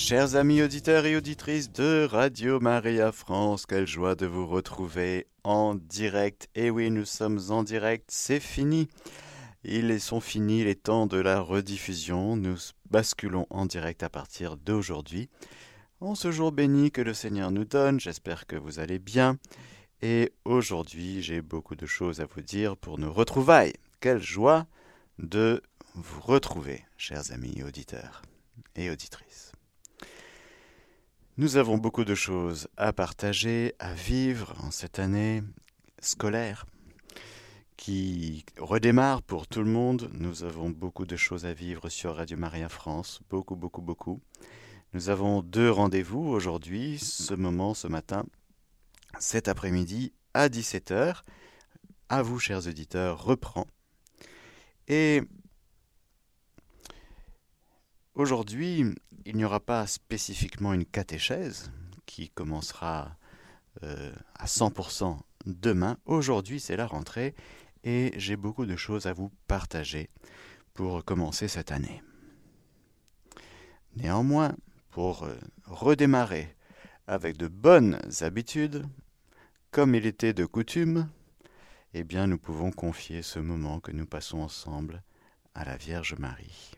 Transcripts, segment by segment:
Chers amis auditeurs et auditrices de Radio Maria France, quelle joie de vous retrouver en direct. Et oui, nous sommes en direct, c'est fini. Ils sont finis les temps de la rediffusion. Nous basculons en direct à partir d'aujourd'hui. En ce jour béni que le Seigneur nous donne, j'espère que vous allez bien. Et aujourd'hui, j'ai beaucoup de choses à vous dire pour nos retrouvailles. Quelle joie de vous retrouver, chers amis auditeurs et auditrices. Nous avons beaucoup de choses à partager, à vivre en cette année scolaire qui redémarre pour tout le monde. Nous avons beaucoup de choses à vivre sur Radio Maria France, beaucoup, beaucoup, beaucoup. Nous avons deux rendez-vous aujourd'hui, ce moment, ce matin, cet après-midi à 17h. À vous, chers auditeurs, reprend. Et Aujourd'hui, il n'y aura pas spécifiquement une catéchèse qui commencera euh, à 100% demain. Aujourd'hui, c'est la rentrée et j'ai beaucoup de choses à vous partager pour commencer cette année. Néanmoins, pour euh, redémarrer avec de bonnes habitudes, comme il était de coutume, eh bien nous pouvons confier ce moment que nous passons ensemble à la Vierge Marie.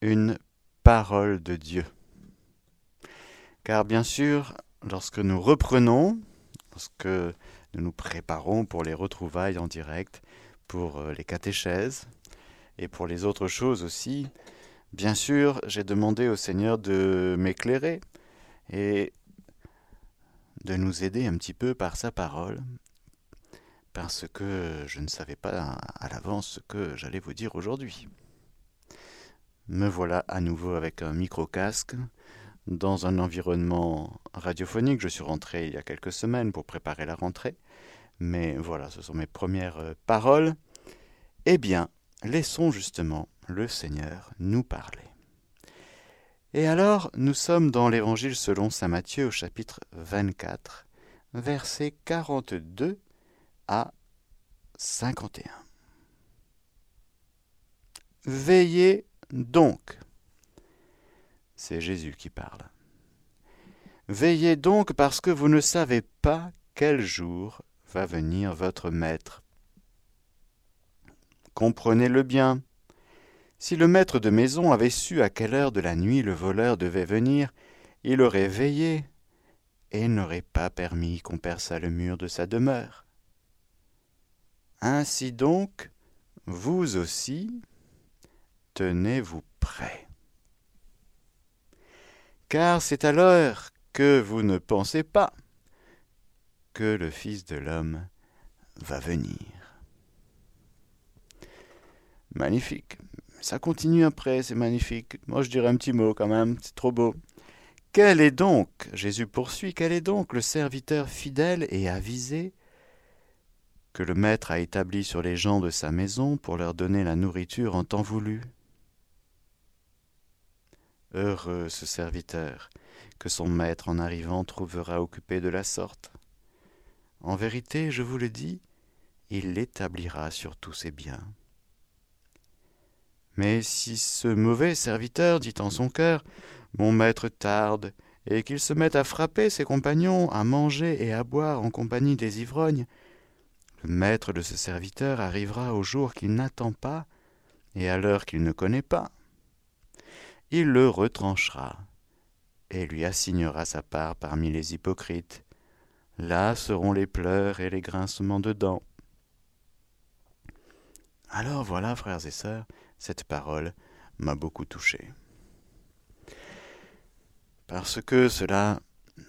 une parole de Dieu. Car bien sûr, lorsque nous reprenons, lorsque nous nous préparons pour les retrouvailles en direct, pour euh, les catéchèses et pour les autres choses aussi, bien sûr, j'ai demandé au Seigneur de m'éclairer et de nous aider un petit peu par sa parole, parce que je ne savais pas à l'avance ce que j'allais vous dire aujourd'hui. Me voilà à nouveau avec un micro-casque dans un environnement radiophonique. Je suis rentré il y a quelques semaines pour préparer la rentrée. Mais voilà, ce sont mes premières euh, paroles. Eh bien, laissons justement le Seigneur nous parler. Et alors, nous sommes dans l'Évangile selon Saint Matthieu au chapitre 24, versets 42 à 51. Veillez donc. C'est Jésus qui parle. Veillez donc parce que vous ne savez pas quel jour va venir votre maître. Comprenez-le bien. Si le maître de maison avait su à quelle heure de la nuit le voleur devait venir, il aurait veillé et n'aurait pas permis qu'on perçât le mur de sa demeure. Ainsi donc, vous aussi, tenez-vous prêt. Car c'est à l'heure que vous ne pensez pas que le Fils de l'homme va venir. Magnifique. Ça continue après, c'est magnifique. Moi je dirais un petit mot quand même, c'est trop beau. Quel est donc, Jésus poursuit, quel est donc le serviteur fidèle et avisé que le Maître a établi sur les gens de sa maison pour leur donner la nourriture en temps voulu? Heureux ce serviteur, que son maître en arrivant trouvera occupé de la sorte. En vérité, je vous le dis, il l'établira sur tous ses biens. Mais si ce mauvais serviteur dit en son cœur Mon maître tarde, et qu'il se mette à frapper ses compagnons, à manger et à boire en compagnie des ivrognes, le maître de ce serviteur arrivera au jour qu'il n'attend pas et à l'heure qu'il ne connaît pas il le retranchera et lui assignera sa part parmi les hypocrites. Là seront les pleurs et les grincements de dents. Alors voilà, frères et sœurs, cette parole m'a beaucoup touché. Parce que cela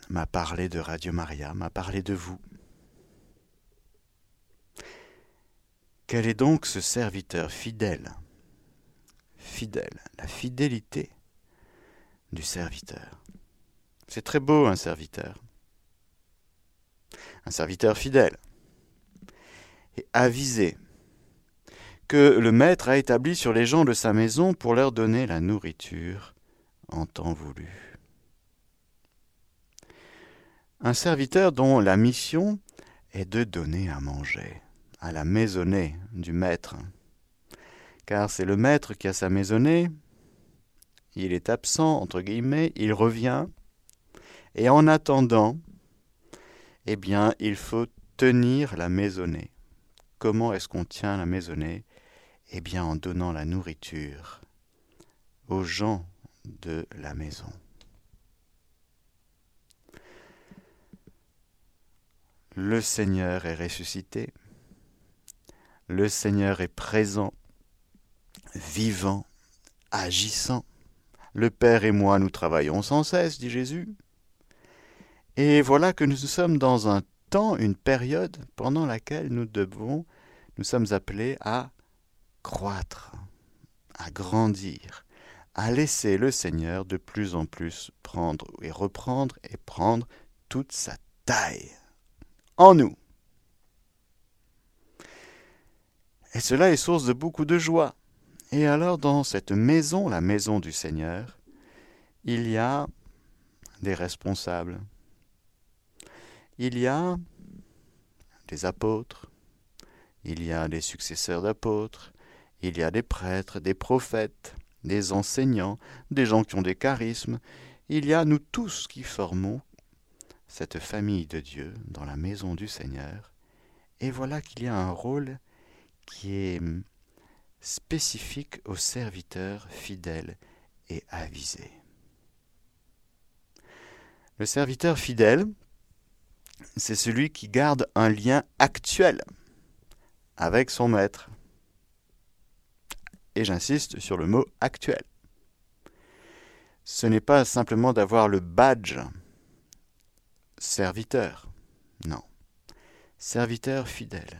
m'a parlé de Radio Maria, m'a parlé de vous. Quel est donc ce serviteur fidèle fidèle, la fidélité du serviteur. C'est très beau un serviteur. Un serviteur fidèle et avisé que le maître a établi sur les gens de sa maison pour leur donner la nourriture en temps voulu. Un serviteur dont la mission est de donner à manger à la maisonnée du maître. Car c'est le maître qui a sa maisonnée, il est absent, entre guillemets, il revient, et en attendant, eh bien, il faut tenir la maisonnée. Comment est-ce qu'on tient la maisonnée? Eh bien, en donnant la nourriture aux gens de la maison. Le Seigneur est ressuscité. Le Seigneur est présent, vivant, agissant. Le Père et moi, nous travaillons sans cesse, dit Jésus. Et voilà que nous sommes dans un temps, une période pendant laquelle nous devons, nous sommes appelés à croître, à grandir, à laisser le Seigneur de plus en plus prendre et reprendre et prendre toute sa taille en nous. Et cela est source de beaucoup de joie. Et alors dans cette maison, la maison du Seigneur, il y a des responsables. Il y a des apôtres, il y a des successeurs d'apôtres, il y a des prêtres, des prophètes, des enseignants, des gens qui ont des charismes. Il y a nous tous qui formons cette famille de Dieu dans la maison du Seigneur. Et voilà qu'il y a un rôle qui est spécifique aux serviteurs fidèles et avisés. Le serviteur fidèle, c'est celui qui garde un lien actuel avec son maître. Et j'insiste sur le mot actuel. Ce n'est pas simplement d'avoir le badge serviteur. Non. Serviteur fidèle.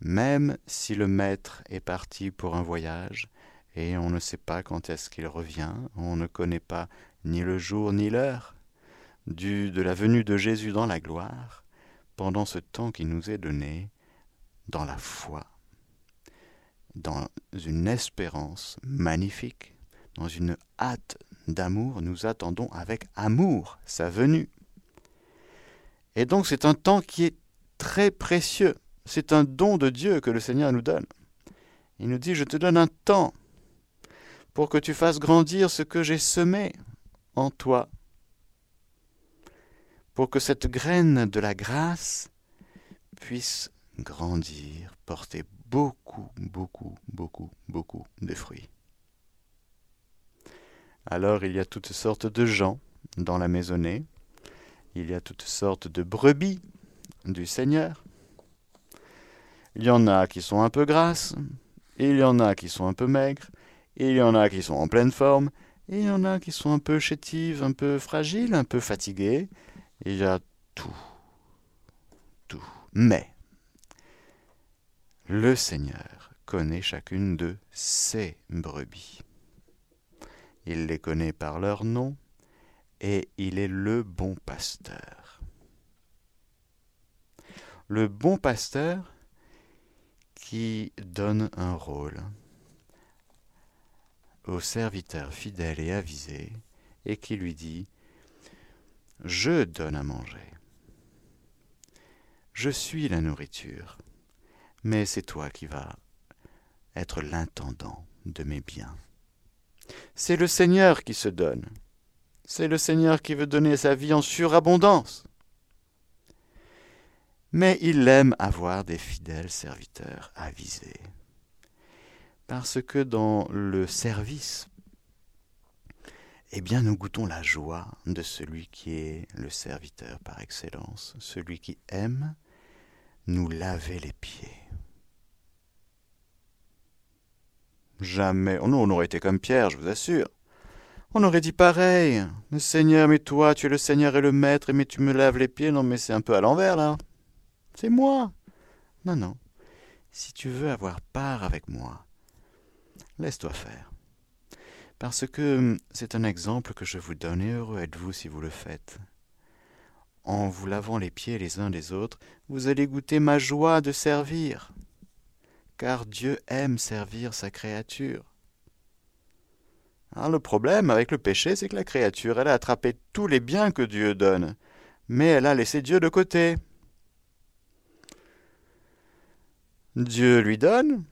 Même si le maître est parti pour un voyage, et on ne sait pas quand est-ce qu'il revient, on ne connaît pas ni le jour ni l'heure du, de la venue de Jésus dans la gloire, pendant ce temps qui nous est donné, dans la foi, dans une espérance magnifique, dans une hâte d'amour, nous attendons avec amour sa venue. Et donc c'est un temps qui est très précieux. C'est un don de Dieu que le Seigneur nous donne. Il nous dit, je te donne un temps pour que tu fasses grandir ce que j'ai semé en toi, pour que cette graine de la grâce puisse grandir, porter beaucoup, beaucoup, beaucoup, beaucoup de fruits. Alors il y a toutes sortes de gens dans la maisonnée, il y a toutes sortes de brebis du Seigneur. Il y en a qui sont un peu grasses, il y en a qui sont un peu maigres, il y en a qui sont en pleine forme, il y en a qui sont un peu chétives, un peu fragiles, un peu fatiguées. Il y a tout. Tout. Mais le Seigneur connaît chacune de ses brebis. Il les connaît par leur nom, et il est le bon pasteur. Le bon pasteur qui donne un rôle au serviteur fidèle et avisé et qui lui dit Je donne à manger. Je suis la nourriture, mais c'est toi qui vas être l'intendant de mes biens. C'est le Seigneur qui se donne. C'est le Seigneur qui veut donner sa vie en surabondance. Mais il aime avoir des fidèles serviteurs avisés. Parce que dans le service, eh bien nous goûtons la joie de celui qui est le serviteur par excellence, celui qui aime nous laver les pieds. Jamais, oh non, on aurait été comme Pierre, je vous assure. On aurait dit pareil. Le Seigneur, mais toi, tu es le Seigneur et le Maître, mais tu me laves les pieds. Non, mais c'est un peu à l'envers, là. C'est moi. Non, non. Si tu veux avoir part avec moi, laisse-toi faire. Parce que c'est un exemple que je vous donne et heureux êtes-vous si vous le faites. En vous lavant les pieds les uns des autres, vous allez goûter ma joie de servir. Car Dieu aime servir sa créature. Alors le problème avec le péché, c'est que la créature, elle a attrapé tous les biens que Dieu donne, mais elle a laissé Dieu de côté. Dieu lui donne.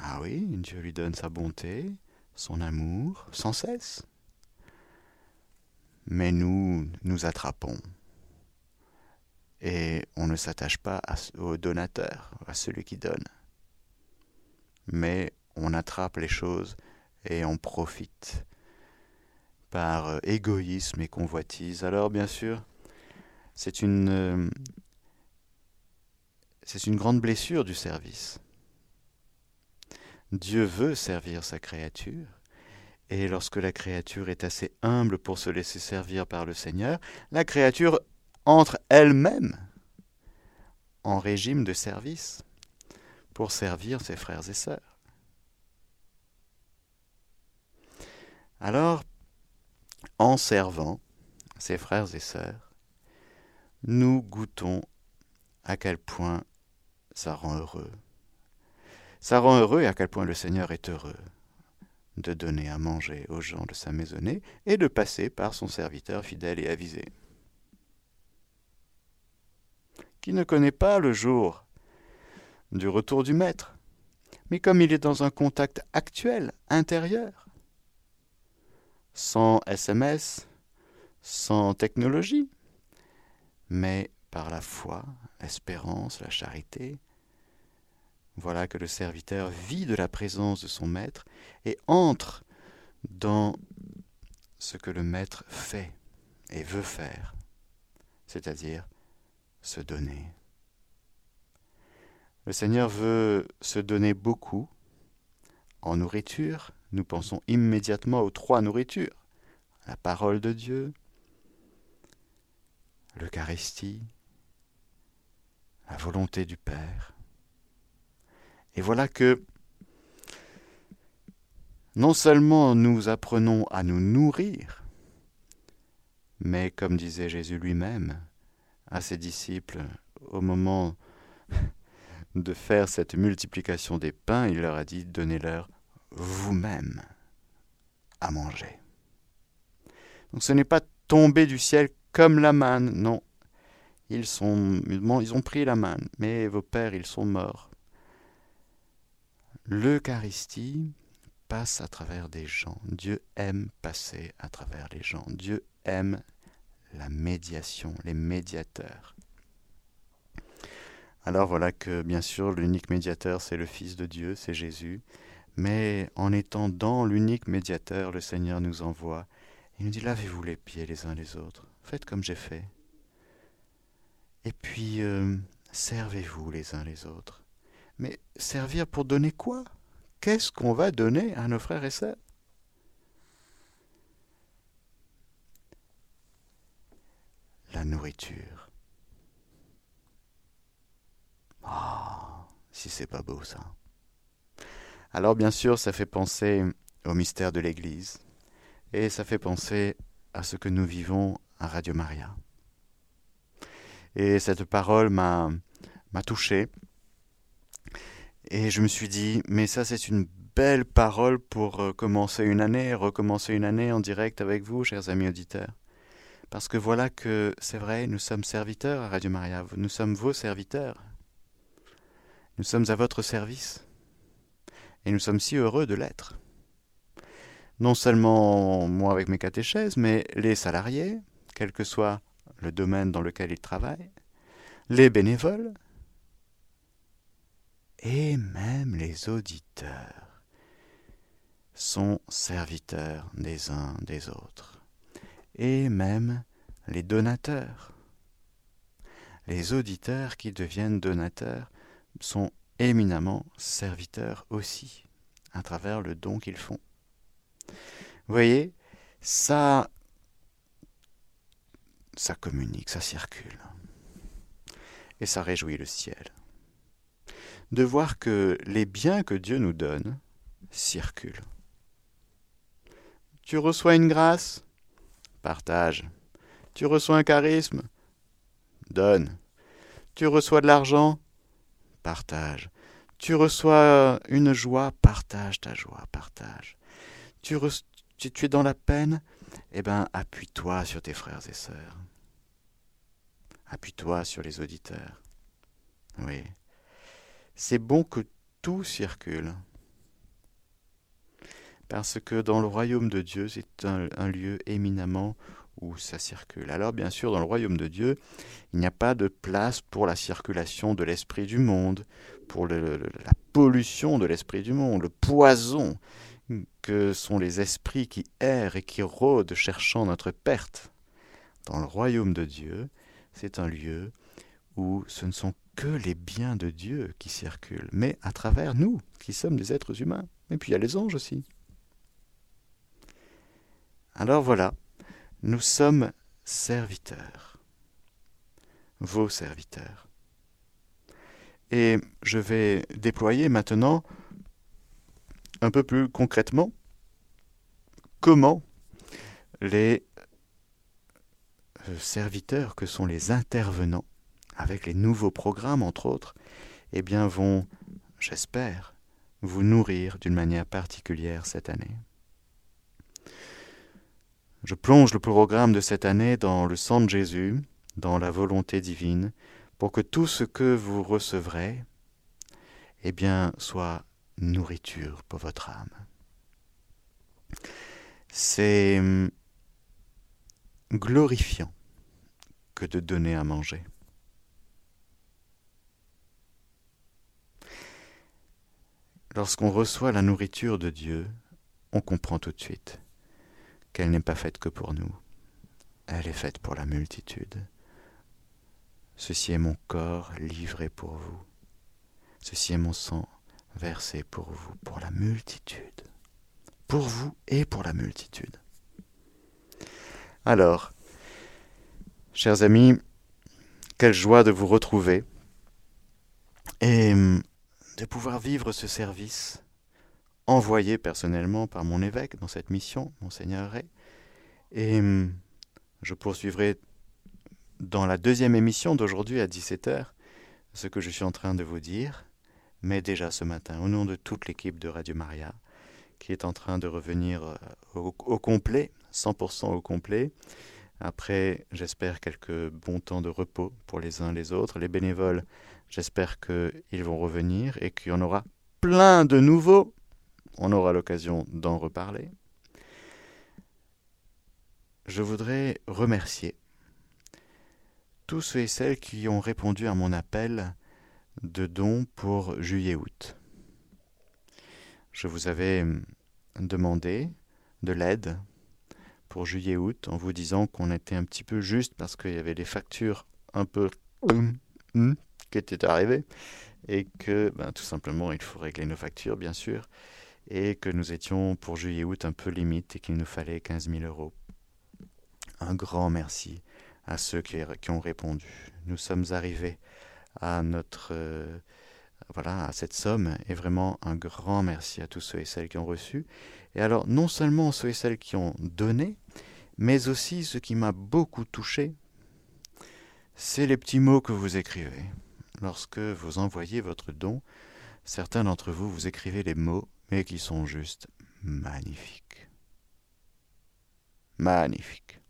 Ah oui, Dieu lui donne sa bonté, son amour, sans cesse. Mais nous, nous attrapons. Et on ne s'attache pas au donateur, à celui qui donne. Mais on attrape les choses et on profite par euh, égoïsme et convoitise. Alors bien sûr, c'est une, euh, c'est une grande blessure du service. Dieu veut servir sa créature, et lorsque la créature est assez humble pour se laisser servir par le Seigneur, la créature entre elle-même en régime de service pour servir ses frères et sœurs. Alors, en servant ses frères et sœurs, nous goûtons à quel point ça rend heureux. Ça rend heureux et à quel point le Seigneur est heureux de donner à manger aux gens de sa maisonnée et de passer par son serviteur fidèle et avisé, qui ne connaît pas le jour du retour du Maître, mais comme il est dans un contact actuel, intérieur, sans SMS, sans technologie, mais par la foi, l'espérance, la charité. Voilà que le serviteur vit de la présence de son maître et entre dans ce que le maître fait et veut faire, c'est-à-dire se donner. Le Seigneur veut se donner beaucoup en nourriture. Nous pensons immédiatement aux trois nourritures la parole de Dieu, l'Eucharistie, la volonté du Père. Et voilà que non seulement nous apprenons à nous nourrir, mais comme disait Jésus lui-même à ses disciples au moment de faire cette multiplication des pains, il leur a dit, donnez-leur vous-même à manger. Donc ce n'est pas tombé du ciel comme la manne, non. Ils, sont, ils ont pris la manne, mais vos pères, ils sont morts. L'Eucharistie passe à travers des gens. Dieu aime passer à travers les gens. Dieu aime la médiation, les médiateurs. Alors voilà que bien sûr l'unique médiateur c'est le Fils de Dieu, c'est Jésus, mais en étant dans l'unique médiateur, le Seigneur nous envoie il nous dit lavez-vous les pieds les uns les autres, faites comme j'ai fait. Et puis euh, servez-vous les uns les autres. Mais servir pour donner quoi? Qu'est-ce qu'on va donner à nos frères et sœurs? La nourriture. Ah, si c'est pas beau ça. Alors bien sûr, ça fait penser au mystère de l'Église, et ça fait penser à ce que nous vivons à Radio Maria. Et cette parole m'a, m'a touché. Et je me suis dit, mais ça c'est une belle parole pour euh, commencer une année, recommencer une année en direct avec vous, chers amis auditeurs. Parce que voilà que c'est vrai, nous sommes serviteurs à Radio Maria, nous sommes vos serviteurs. Nous sommes à votre service. Et nous sommes si heureux de l'être non seulement moi avec mes catéchèses, mais les salariés, quel que soit le domaine dans lequel ils travaillent, les bénévoles, et même les auditeurs sont serviteurs des uns des autres, et même les donateurs. Les auditeurs qui deviennent donateurs sont éminemment serviteurs aussi, à travers le don qu'ils font. Vous voyez, ça, ça communique, ça circule. Et ça réjouit le ciel. De voir que les biens que Dieu nous donne circulent. Tu reçois une grâce Partage. Tu reçois un charisme Donne. Tu reçois de l'argent Partage. Tu reçois une joie Partage ta joie, partage. Tu, es dans la peine Eh bien, appuie-toi sur tes frères et sœurs. Appuie-toi sur les auditeurs. Oui. C'est bon que tout circule. Parce que dans le royaume de Dieu, c'est un, lieu éminemment où ça circule. Alors bien sûr, dans le royaume de Dieu, il n'y a pas de place pour la circulation de l'esprit du monde, pour la pollution de l'esprit du monde, le poison que sont les esprits qui errent et qui rôdent cherchant notre perte. Dans le royaume de Dieu, c'est un lieu où ce ne sont que les biens de Dieu qui circulent, mais à travers nous, qui sommes des êtres humains. Et puis il y a les anges aussi. Alors voilà, nous sommes serviteurs, vos serviteurs. Et je vais déployer maintenant un peu plus concrètement comment les euh, serviteurs que sont les intervenants avec les nouveaux programmes entre autres, eh bien vont, j'espère, vous nourrir d'une manière particulière cette année. Je plonge le programme de cette année dans le sang de Jésus, dans la volonté divine, pour que tout ce que vous recevrez, eh bien, soit nourriture pour votre âme. C'est hum, glorifiant que de donner à manger. Lorsqu'on reçoit la nourriture de Dieu, on comprend tout de suite qu'elle n'est pas faite que pour nous, elle est faite pour la multitude. Ceci est mon corps livré pour vous. Ceci est mon sang versé pour vous, pour la multitude. Pour vous et pour la multitude. Alors, chers amis, quelle joie de vous retrouver et hum, de pouvoir vivre ce service envoyé personnellement par mon évêque dans cette mission, monseigneur Ray. Et hum, je poursuivrai dans la deuxième émission d'aujourd'hui à 17h ce que je suis en train de vous dire, mais déjà ce matin, au nom de toute l'équipe de Radio Maria, qui est en train de revenir euh, au, au complet, 100% au complet, après, j'espère quelques bons temps de repos pour les uns les autres. Les bénévoles, j'espère qu'ils vont revenir et qu'il y en aura plein de nouveaux. On aura l'occasion d'en reparler. Je voudrais remercier tous ceux et celles qui ont répondu à mon appel de dons pour juillet-août. Je vous avais demandé de l'aide pour juillet-août en vous disant qu'on était un petit peu juste parce qu'il y avait des factures un peu hum, hum, qui étaient arrivées et que ben, tout simplement il faut régler nos factures bien sûr et que nous étions pour juillet-août un peu limite et qu'il nous fallait 15 000 euros. Un grand merci à ceux qui, ont répondu. Nous sommes arrivés à notre euh, voilà à cette somme et vraiment un grand merci à tous ceux et celles qui ont reçu et alors, non seulement ceux et celles qui ont donné, mais aussi ce qui m'a beaucoup touché, c'est les petits mots que vous écrivez. Lorsque vous envoyez votre don, certains d'entre vous, vous écrivez des mots, mais qui sont juste magnifiques. Magnifiques.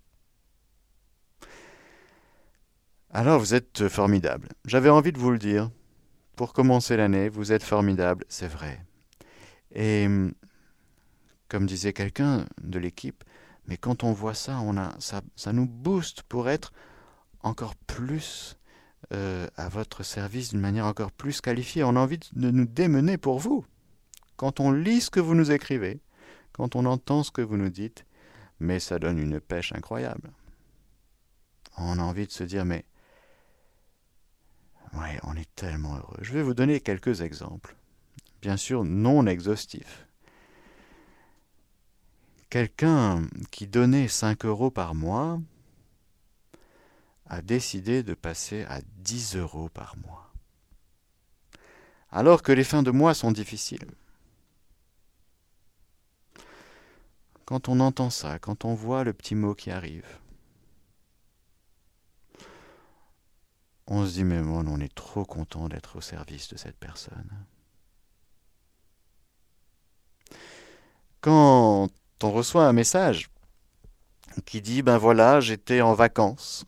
Alors vous êtes formidable. J'avais envie de vous le dire. Pour commencer l'année, vous êtes formidable, c'est vrai. Et comme disait quelqu'un de l'équipe, mais quand on voit ça, ça nous booste pour être encore plus euh, à votre service d'une manière encore plus qualifiée. On a envie de nous démener pour vous. Quand on lit ce que vous nous écrivez, quand on entend ce que vous nous dites, mais ça donne une pêche incroyable. On a envie de se dire, mais ouais, on est tellement heureux. Je vais vous donner quelques exemples, bien sûr non exhaustifs. Quelqu'un qui donnait 5 euros par mois a décidé de passer à 10 euros par mois. Alors que les fins de mois sont difficiles. quand on entend ça, quand on voit le petit mot qui arrive, on se dit mais bon, on est trop content d'être au service de cette personne. Quand on reçoit un message qui dit ben voilà, j'étais en vacances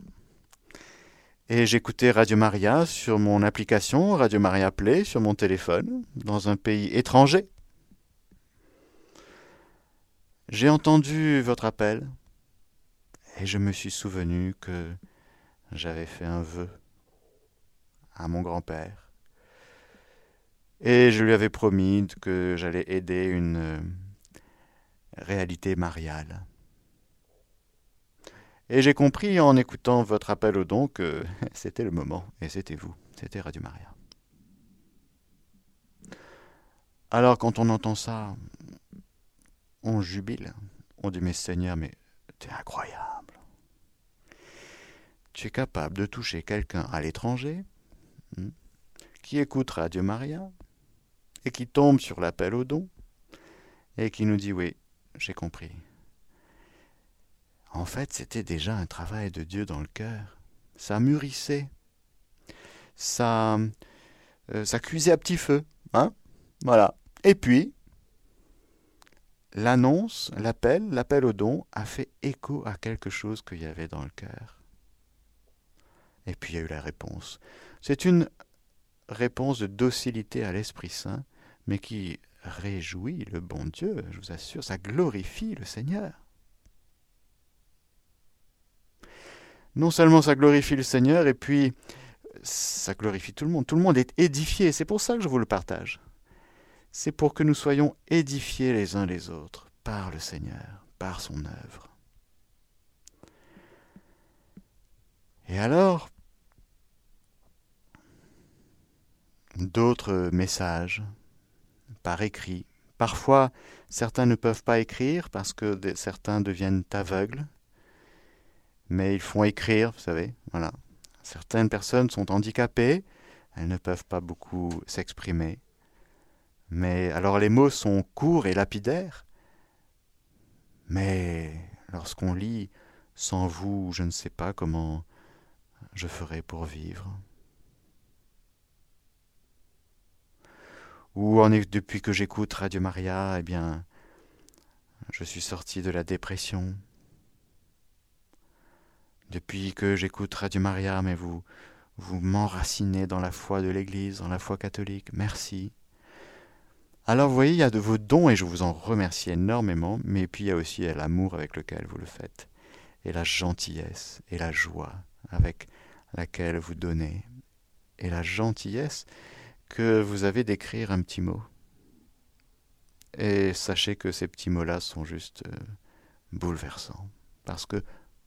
et j'écoutais Radio Maria sur mon application Radio Maria Play sur mon téléphone dans un pays étranger. J'ai entendu votre appel et je me suis souvenu que j'avais fait un vœu à mon grand-père et je lui avais promis que j'allais aider une réalité mariale. Et j'ai compris en écoutant votre appel au don que c'était le moment, et c'était vous, c'était Radio Maria. Alors quand on entend ça, on jubile, on dit mais Seigneur, mais t'es incroyable. Tu es capable de toucher quelqu'un à l'étranger, hmm, qui écoute Radio Maria, et qui tombe sur l'appel au don, et qui nous dit oui, j'ai compris. En fait, c'était déjà un travail de Dieu dans le cœur. Ça mûrissait. Ça, euh, ça cuisait à petit feu. Hein voilà. Et puis, l'annonce, l'appel, l'appel au don a fait écho à quelque chose qu'il y avait dans le cœur. Et puis il y a eu la réponse. C'est une réponse de docilité à l'Esprit Saint, mais qui réjouit le bon Dieu, je vous assure, ça glorifie le Seigneur. Non seulement ça glorifie le Seigneur, et puis ça glorifie tout le monde. Tout le monde est édifié, c'est pour ça que je vous le partage. C'est pour que nous soyons édifiés les uns les autres par le Seigneur, par son œuvre. Et alors, d'autres messages par écrit. Parfois, certains ne peuvent pas écrire parce que certains deviennent aveugles, mais ils font écrire, vous savez, voilà. Certaines personnes sont handicapées, elles ne peuvent pas beaucoup s'exprimer. Mais alors les mots sont courts et lapidaires. Mais lorsqu'on lit sans vous, je ne sais pas comment je ferai pour vivre. ou en depuis que j'écoute Radio Maria, eh bien, je suis sorti de la dépression. Depuis que j'écoute Radio Maria, mais vous, vous m'enracinez dans la foi de l'Église, dans la foi catholique. Merci. Alors vous voyez, il y a de vos dons et je vous en remercie énormément, mais puis il y a aussi l'amour avec lequel vous le faites, et la gentillesse, et la joie avec laquelle vous donnez, et la gentillesse que vous avez d'écrire un petit mot. Et sachez que ces petits mots-là sont juste euh, bouleversants. Parce que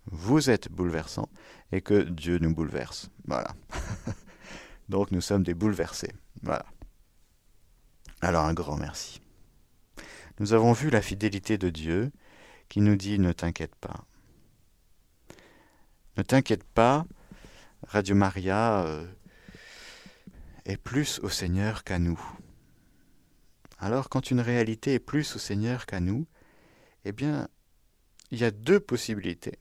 vous êtes bouleversant et que Dieu nous bouleverse. Voilà. Donc nous sommes des bouleversés. Voilà. Alors un grand merci. Nous avons vu la fidélité de Dieu qui nous dit ne t'inquiète pas. Ne t'inquiète pas, Radio Maria euh, est plus au Seigneur qu'à nous. Alors quand une réalité est plus au Seigneur qu'à nous, eh bien, il y a deux possibilités.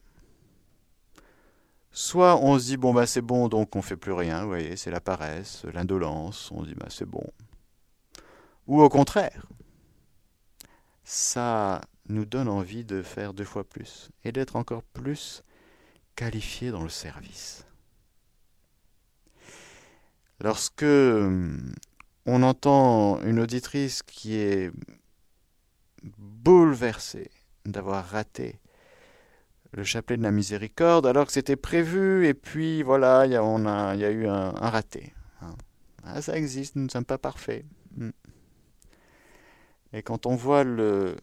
Soit on se dit bon bah c'est bon donc on fait plus rien, vous voyez, c'est la paresse, l'indolence, on dit bah c'est bon. Ou au contraire, ça nous donne envie de faire deux fois plus et d'être encore plus qualifié dans le service. Lorsque euh, on entend une auditrice qui est bouleversée d'avoir raté le chapelet de la miséricorde alors que c'était prévu et puis voilà, il y, a, y a eu un, raté. Hein. Ah, ça existe, nous ne sommes pas parfaits. Hmm. Et quand on voit le,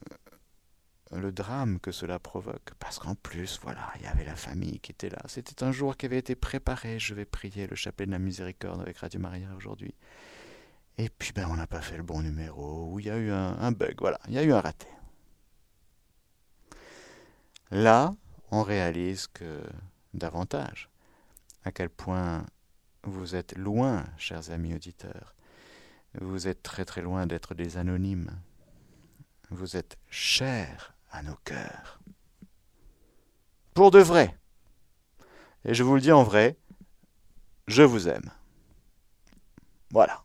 le drame que cela provoque. Parce qu'en plus, voilà, il y avait la famille qui était là. C'était un jour qui avait été préparé. Je vais prier le chapelet de la miséricorde avec Radio Maria aujourd'hui. Et puis, ben, on n'a pas fait le bon numéro, ou il y a eu un bug, voilà, il y a eu un raté. Là, on réalise que davantage à quel point vous êtes loin, chers amis auditeurs. Vous êtes très très loin d'être des anonymes. Vous êtes chers à nos cœurs. Pour de vrai. Et je vous le dis en vrai, je vous aime. Voilà.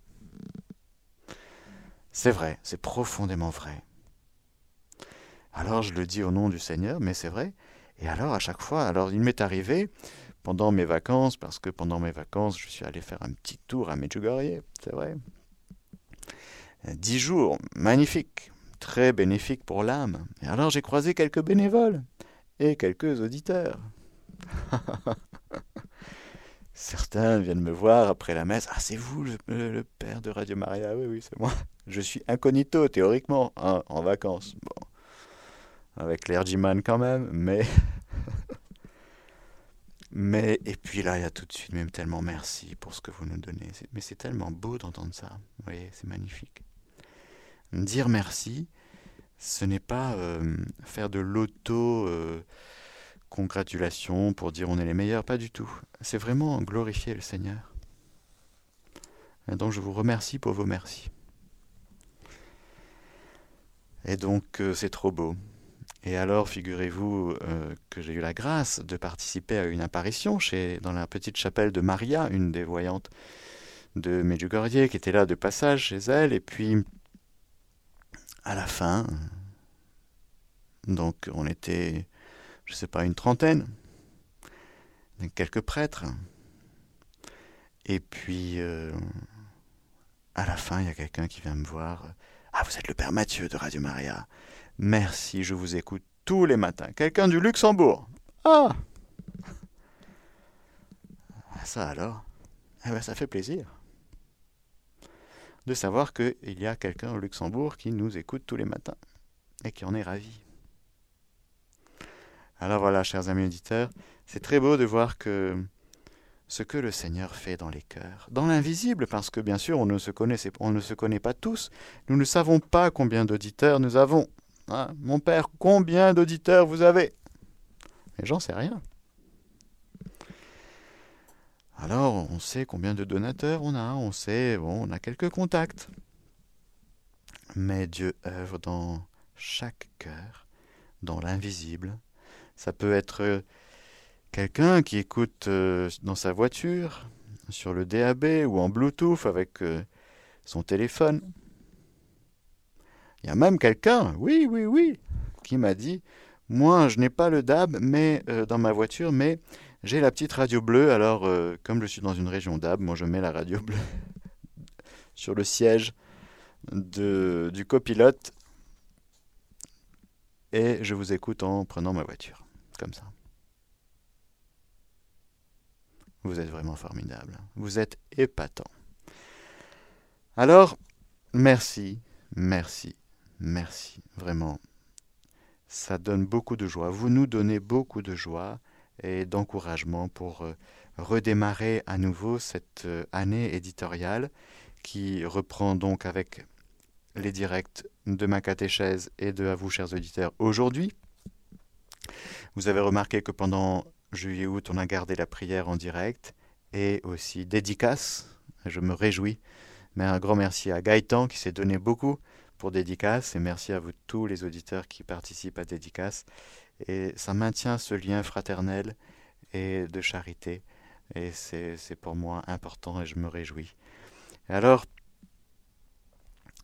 C'est vrai, c'est profondément vrai. Alors je le dis au nom du Seigneur, mais c'est vrai. Et alors à chaque fois, alors il m'est arrivé pendant mes vacances, parce que pendant mes vacances, je suis allé faire un petit tour à Medjugorje, c'est vrai. Dix jours, magnifiques, très bénéfiques pour l'âme. Et alors j'ai croisé quelques bénévoles et quelques auditeurs. Certains viennent me voir après la messe. Ah, c'est vous le, père de Radio Maria? Oui, oui, c'est moi. Je suis incognito, théoriquement, hein, en vacances. Bon, avec l'Ergiman quand même, mais. mais, et puis là, il y a tout de suite même tellement merci pour ce que vous nous donnez. Mais c'est tellement beau d'entendre ça. Vous voyez, c'est magnifique. Dire merci, ce n'est pas euh, faire de l'auto. Euh, congratulation pour dire on est les meilleurs, pas du tout. C'est vraiment glorifier le Seigneur. Et donc je vous remercie pour vos merci. Et donc euh, c'est trop beau. Et alors figurez-vous euh, que j'ai eu la grâce de participer à une apparition dans la petite chapelle de Maria, une des voyantes de Medjugorje, qui était là de passage chez elle. Et puis à la fin, donc on était je ne sais pas, une trentaine, quelques prêtres. Et puis, euh, à la fin, il y a quelqu'un qui vient me voir. Ah, vous êtes le Père Mathieu de Radio Maria. Merci, je vous écoute tous les matins. Quelqu'un du Luxembourg? Ah, ah Ça alors? Eh ben, Ça fait plaisir de savoir qu'il y a quelqu'un au Luxembourg qui nous écoute tous les matins et qui en est ravi. Alors voilà, chers amis auditeurs, c'est très beau de voir que ce que le Seigneur fait dans les cœurs, dans l'invisible, parce que bien sûr on ne se connaît pas tous, nous ne savons pas combien d'auditeurs nous avons. Hein. Mon Père, combien d'auditeurs vous avez? Mais j'en sais rien. Alors on sait combien de donateurs on a, on sait, bon, on a quelques contacts. Mais Dieu œuvre dans chaque cœur, dans l'invisible, ça peut être quelqu'un qui écoute euh, dans sa voiture, sur le DAB ou en Bluetooth avec euh, son téléphone. Il y a même quelqu'un, oui, oui, oui, qui m'a dit Moi, je n'ai pas le DAB mais, dans ma voiture, mais j'ai la petite radio bleue. Alors, comme je suis dans une région DAB, moi, je mets la radio bleue sur le siège de, du copilote et je vous écoute en prenant ma voiture comme ça. Vous êtes vraiment formidable. Vous êtes épatant. Alors, merci, merci, merci. Vraiment, ça donne beaucoup de joie. Vous nous donnez beaucoup de joie et d'encouragement pour euh, redémarrer à nouveau cette euh, année éditoriale qui reprend donc avec les directs de ma catéchèse et de à vous, chers auditeurs, aujourd'hui. Vous avez remarqué que pendant juillet-août, on a gardé la prière en direct et aussi dédicace. Je me réjouis. Mais un grand merci à Gaëtan qui s'est donné beaucoup pour dédicace et merci à vous tous les auditeurs qui participent à dédicace. Et ça maintient ce lien fraternel et de charité. Et c'est pour moi important et je me réjouis. alors,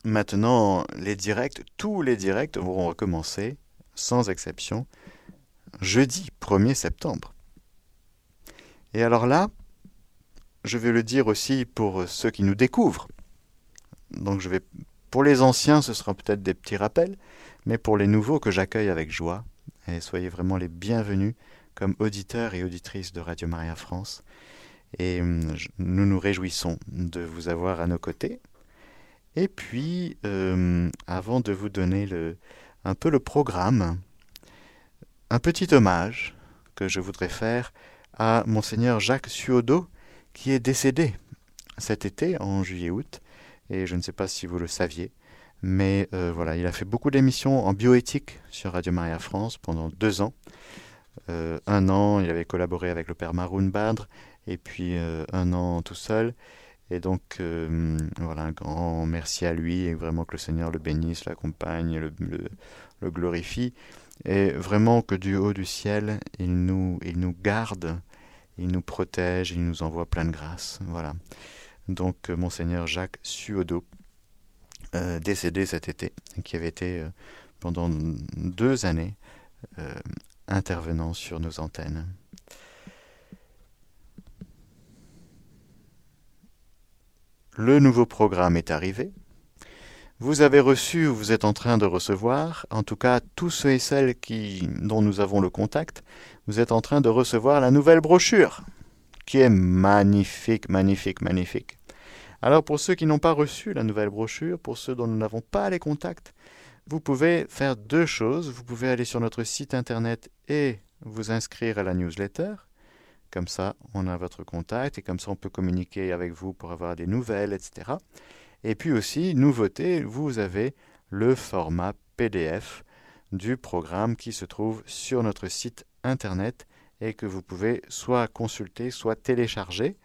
maintenant, les directs, tous les directs vont recommencer, sans exception jeudi 1er septembre. Et alors là, je vais le dire aussi pour ceux qui nous découvrent. Donc je vais pour les anciens, ce sera peut-être des petits rappels, mais pour les nouveaux que j'accueille avec joie, et soyez vraiment les bienvenus comme auditeurs et auditrices de Radio Maria France. Et hum, nous nous réjouissons de vous avoir à nos côtés. Et puis, hum, avant de vous donner un peu le programme, un petit hommage que je voudrais faire à monseigneur Jacques Suodo qui est décédé cet été en juillet-août et je ne sais pas si vous le saviez mais euh, voilà il a fait beaucoup d'émissions en bioéthique sur Radio Maria France pendant deux ans euh, un an il avait collaboré avec le père Maroun Badre et puis euh, un an tout seul et donc voilà un grand merci à lui et vraiment que le Seigneur le bénisse l'accompagne le, glorifie Et vraiment que du haut du ciel, il nous, il nous garde, il nous protège, il nous envoie plein de grâce. Voilà. Donc, euh, Monseigneur Jacques Suodo, euh, décédé cet été, qui avait été euh, pendant deux années intervenant sur nos antennes. Le nouveau programme est arrivé. Vous avez reçu ou vous êtes en train de recevoir, en tout cas tous ceux et celles qui, dont nous avons le contact, vous êtes en train de recevoir la nouvelle brochure, qui est magnifique, magnifique, magnifique. Alors pour ceux qui n'ont pas reçu la nouvelle brochure, pour ceux dont nous n'avons pas les contacts, vous pouvez faire deux choses. Vous pouvez aller sur notre site internet et vous inscrire à la newsletter. Comme ça, on a votre contact et comme ça, on peut communiquer avec vous pour avoir des nouvelles, etc. Et puis aussi, nouveauté, vous avez le format PDF du programme qui se trouve sur notre site internet et que vous pouvez soit consulter, soit télécharger.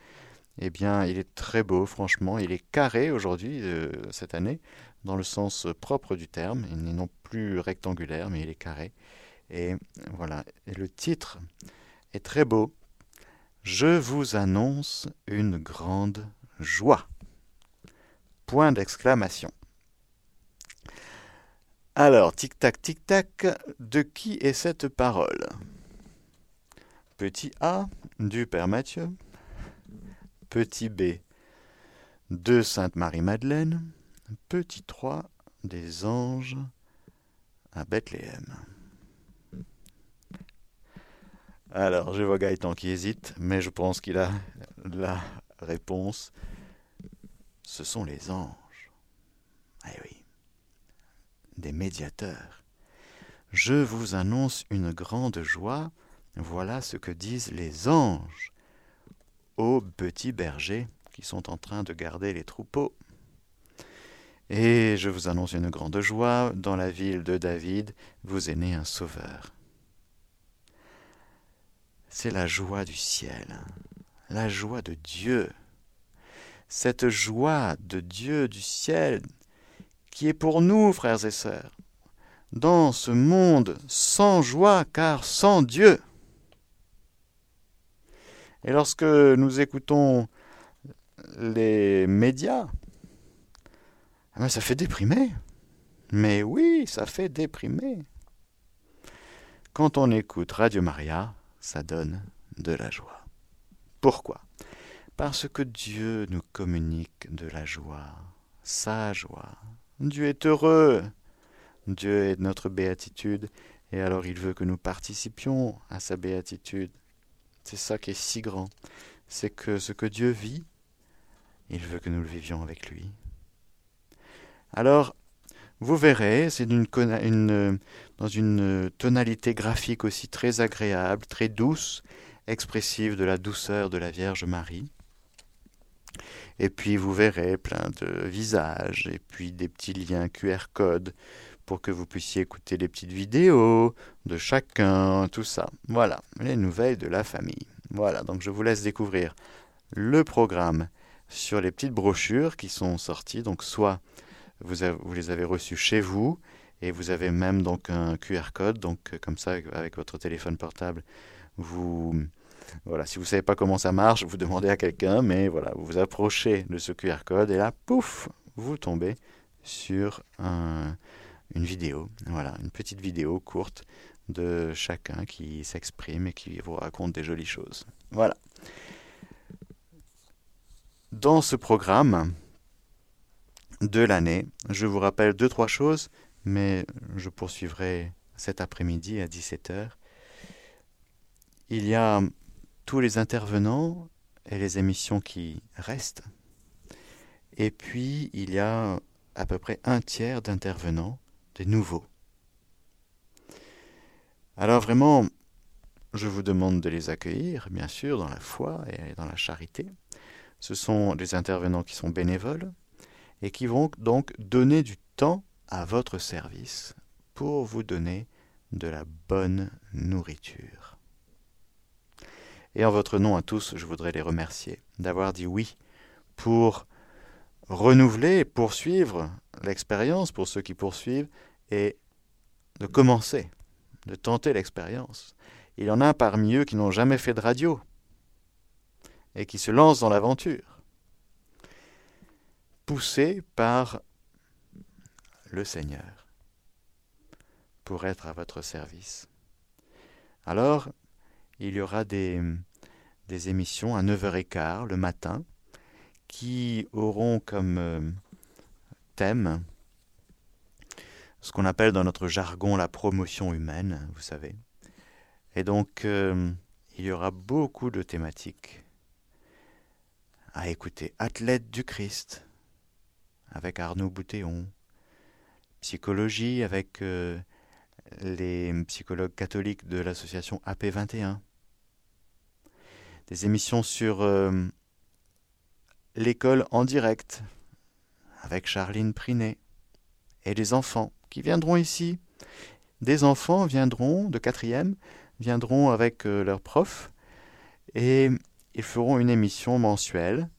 Eh bien, il est très beau, franchement. Il est carré aujourd'hui, euh, cette année, dans le sens propre du terme. Il n'est non plus rectangulaire, mais il est carré. Et voilà. Et le titre est très beau. Je vous annonce une grande joie. Point d'exclamation. Alors, tic-tac, tic-tac, de qui est cette parole? Petit A, du Père Matthieu. Petit B, de Sainte Marie-Madeleine. Petit 3, des anges à Bethléem. Alors, je vois Gaëtan qui hésite, mais je pense qu'il a la réponse. Ce sont les anges. Eh oui, des médiateurs. Je vous annonce une grande joie. Voilà ce que disent les anges aux petits bergers qui sont en train de garder les troupeaux. Et je vous annonce une grande joie. Dans la ville de David, vous est né un sauveur c'est la joie du ciel, la joie de Dieu. Cette joie de Dieu du ciel qui est pour nous, frères et sœurs, dans ce monde sans joie, car sans Dieu. Et lorsque nous écoutons les médias, eh ben, ça fait déprimer. Mais oui, ça fait déprimer. Quand on écoute Radio Maria, ça donne de la joie. Pourquoi? Parce que Dieu nous communique de la joie, sa joie. Dieu est heureux. Dieu est notre béatitude, et alors il veut que nous participions à sa béatitude. C'est ça qui est si grand. C'est que ce que Dieu vit, il veut que nous le vivions avec lui. Alors, vous verrez, c'est dans une tonalité graphique aussi très agréable, très douce, expressive de la douceur de la Vierge Marie. Et puis vous verrez plein de visages et puis des petits liens QR code pour que vous puissiez écouter les petites vidéos de chacun, tout ça. Voilà, les nouvelles de la famille. Voilà, donc je vous laisse découvrir le programme sur les petites brochures qui sont sorties, donc soit vous, les avez reçus chez vous et vous avez même donc un QR code. Donc comme ça, avec votre téléphone portable, vous voilà, si vous ne savez pas comment ça marche, vous demandez à quelqu'un, mais voilà, vous vous approchez de ce QR code et là, pouf, vous tombez sur une vidéo, voilà, une petite vidéo courte de chacun qui s'exprime et qui vous raconte des jolies choses. Voilà. Dans ce programme, de l'année. Je vous rappelle deux, trois choses, mais je poursuivrai cet après-midi à 17h. Il y a tous les intervenants et les émissions qui restent. Et puis, il y a à peu près un tiers d'intervenants, nouveaux. Alors vraiment, je vous demande de les accueillir, bien sûr, dans la foi et dans la charité. Ce sont des intervenants qui sont bénévoles, et qui vont donc donner du temps à votre service pour vous donner de la bonne nourriture. Et en votre nom à tous, je voudrais les remercier d'avoir dit oui pour renouveler, poursuivre l'expérience pour ceux qui poursuivent et de commencer, de tenter l'expérience. Il y en a parmi eux qui n'ont jamais fait de radio et qui se lancent dans l'aventure, poussés par le Seigneur pour être à votre service. Alors, il y aura des, des émissions à 9h15 le matin qui auront comme euh, thème ce qu'on appelle dans notre jargon la promotion humaine, vous savez. Et donc, euh, il y aura beaucoup de thématiques à écouter. Athlète du Christ, avec Arnaud Boutéon. Psychologie, avec euh, les psychologues catholiques de l'association AP21. Des émissions sur euh, l'école en direct, avec Charline Prinet. Et les enfants qui viendront ici. Des enfants viendront de quatrième, viendront avec euh, leurs profs et ils feront une émission mensuelle.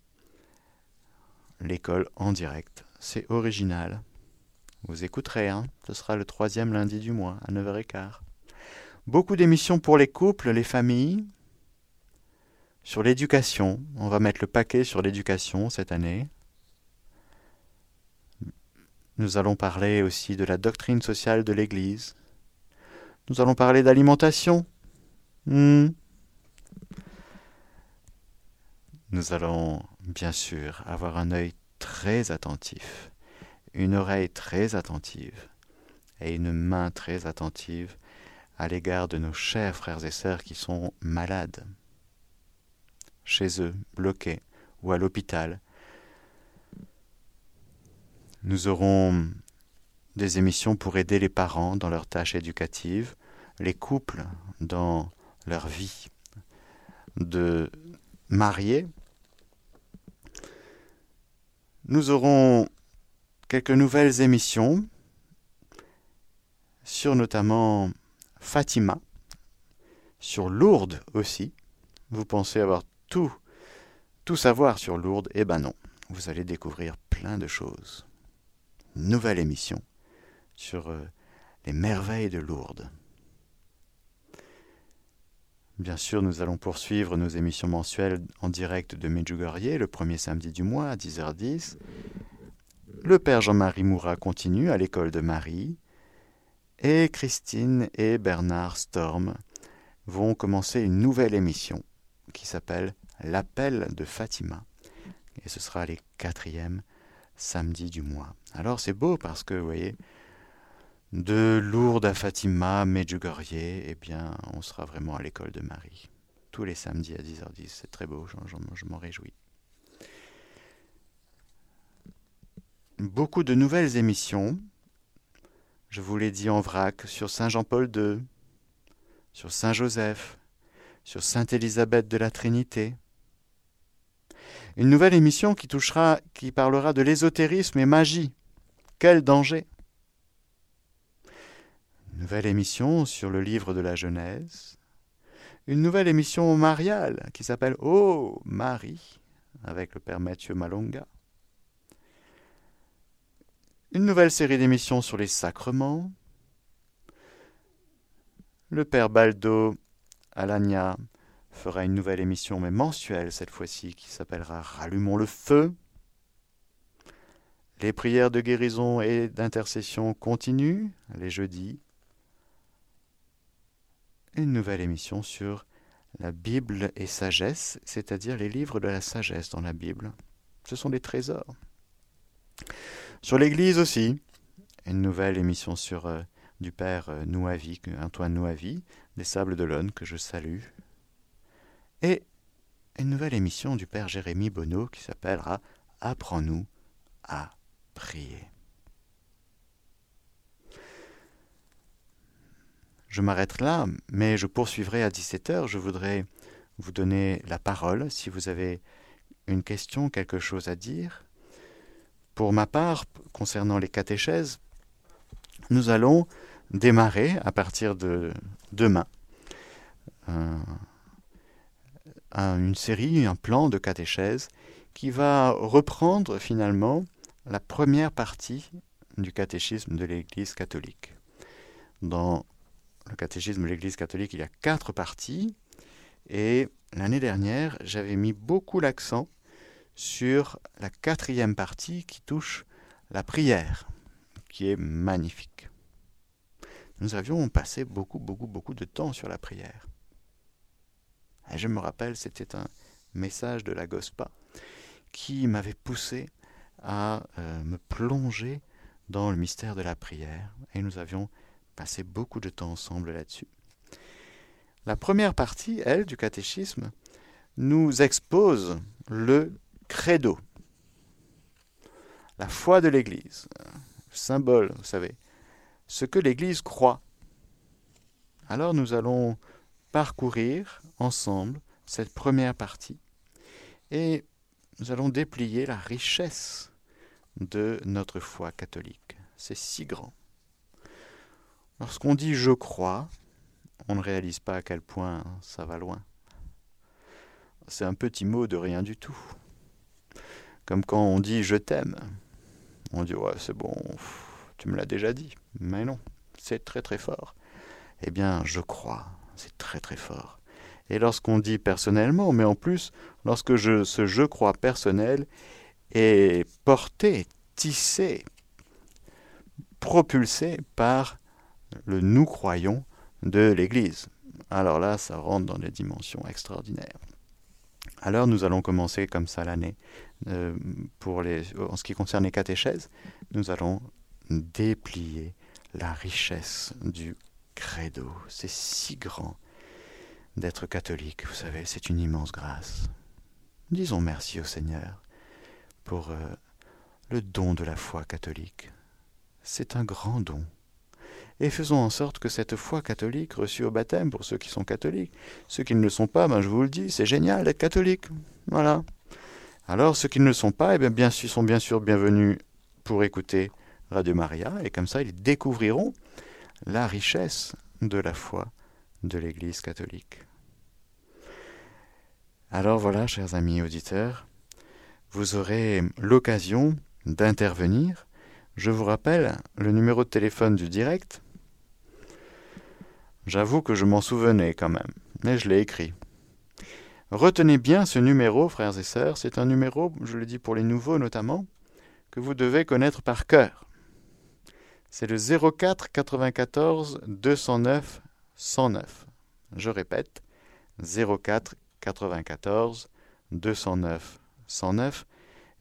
L'école en direct. C'est original. Vous écouterez, hein ce sera le troisième lundi du mois à 9h15. Beaucoup d'émissions pour les couples, les familles. Sur l'éducation, on va mettre le paquet sur l'éducation cette année. Nous allons parler aussi de la doctrine sociale de l'Église. Nous allons parler d'alimentation. Hmm. Nous allons bien sûr avoir un œil très attentif, une oreille très attentive et une main très attentive à l'égard de nos chers frères et sœurs qui sont malades, chez eux, bloqués ou à l'hôpital, nous aurons des émissions pour aider les parents dans leurs tâches éducatives, les couples dans leur vie de mariés. Nous aurons quelques nouvelles émissions sur notamment Fatima, sur Lourdes aussi. Vous pensez avoir tout, tout savoir sur Lourdes? Eh ben non, vous allez découvrir plein de choses nouvelle émission sur euh, les merveilles de Lourdes. Bien sûr, nous allons poursuivre nos émissions mensuelles en direct de Medjugorje le premier samedi du mois à 10h10. Le Père Jean-Marie Moura continue à l'école de Marie. Et Christine et Bernard Storm vont commencer une nouvelle émission qui s'appelle L'appel de Fatima. Et ce sera les quatrièmes samedi du mois. Alors c'est beau parce que, vous voyez, de Lourdes à Fatima, Medjugorje, eh bien, on sera vraiment à l'école de Marie. Tous les samedis à 10h10, c'est très beau, je m'en réjouis. Beaucoup de nouvelles émissions, je vous l'ai dit en vrac, sur Saint Jean-Paul II, sur Saint Joseph, sur Sainte Élisabeth de la Trinité, une nouvelle émission qui touchera, qui parlera de l'ésotérisme et magie. Quel danger Une nouvelle émission sur le livre de la Genèse. Une nouvelle émission mariale qui s'appelle Oh Marie avec le père Mathieu Malonga. Une nouvelle série d'émissions sur les sacrements. Le père Baldo Alagna fera une nouvelle émission, mais mensuelle cette fois-ci, qui s'appellera Rallumons le feu. Les prières de guérison et d'intercession continuent les jeudis. Une nouvelle émission sur la Bible et sagesse, c'est-à-dire les livres de la sagesse dans la Bible. Ce sont des trésors. Sur l'Église aussi, une nouvelle émission sur euh, du Père euh, Antoine Nouavi, des Sables d'Olonne, que je salue et une nouvelle émission du Père Jérémie Bonneau qui s'appellera Apprends-nous à prier. Je m'arrête là, mais je poursuivrai à 17h. Je voudrais vous donner la parole si vous avez une question, quelque chose à dire. Pour ma part, concernant les catéchèses, nous allons démarrer à partir de demain une série, un plan de catéchèse qui va reprendre finalement la première partie du catéchisme de l'Église catholique. Dans le catéchisme de l'Église catholique, il y a quatre parties. Et l'année dernière, j'avais mis beaucoup l'accent sur la quatrième partie qui touche la prière, qui est magnifique. Nous avions passé beaucoup, beaucoup, beaucoup de temps sur la prière. Je me rappelle, c'était un message de la Gospa qui m'avait poussé à euh, me plonger dans le mystère de la prière. Et nous avions passé beaucoup de temps ensemble là-dessus. La première partie, elle, du catéchisme, nous expose le credo, la foi de l'Église, le symbole, vous savez, ce que l'Église croit. Alors nous allons parcourir ensemble cette première partie et nous allons déplier la richesse de notre foi catholique. C'est si grand. Lorsqu'on dit je crois, on ne réalise pas à quel point ça va loin. C'est un petit mot de rien du tout. Comme quand on dit je t'aime. On dit ouais c'est bon, tu me l'as déjà dit. Mais non, c'est très très fort. Eh bien je crois, c'est très très fort. Et lorsqu'on dit personnellement, mais en plus, lorsque ce je crois personnel est porté, tissé, propulsé par le nous croyons de l'Église. Alors là, ça rentre dans des dimensions extraordinaires. Alors nous allons commencer comme ça l'année. Euh, en ce qui concerne les catéchèses, nous allons déplier la richesse du credo. C'est si grand d'être catholique, vous savez, c'est une immense grâce. Disons merci au Seigneur pour euh, le don de la foi catholique. C'est un grand don et faisons en sorte que cette foi catholique reçue au baptême pour ceux qui sont catholiques, ceux qui ne le sont pas, ben je vous le dis, c'est génial d'être catholique. Voilà. Alors ceux qui ne le sont pas, eh bien, bien sont bien sûr bienvenus pour écouter Radio Maria, et comme ça ils découvriront la richesse de la foi de l'Église catholique. Alors voilà, chers amis auditeurs, vous aurez l'occasion d'intervenir. Je vous rappelle le numéro de téléphone du direct J'avoue que je m'en souvenais quand même, mais je l'ai écrit. Retenez bien ce numéro, frères et sœurs, c'est un numéro, je le dis pour les nouveaux notamment, que vous devez connaître par cœur. C'est le 04 94 209 109. Je répète, 04 94 209 109.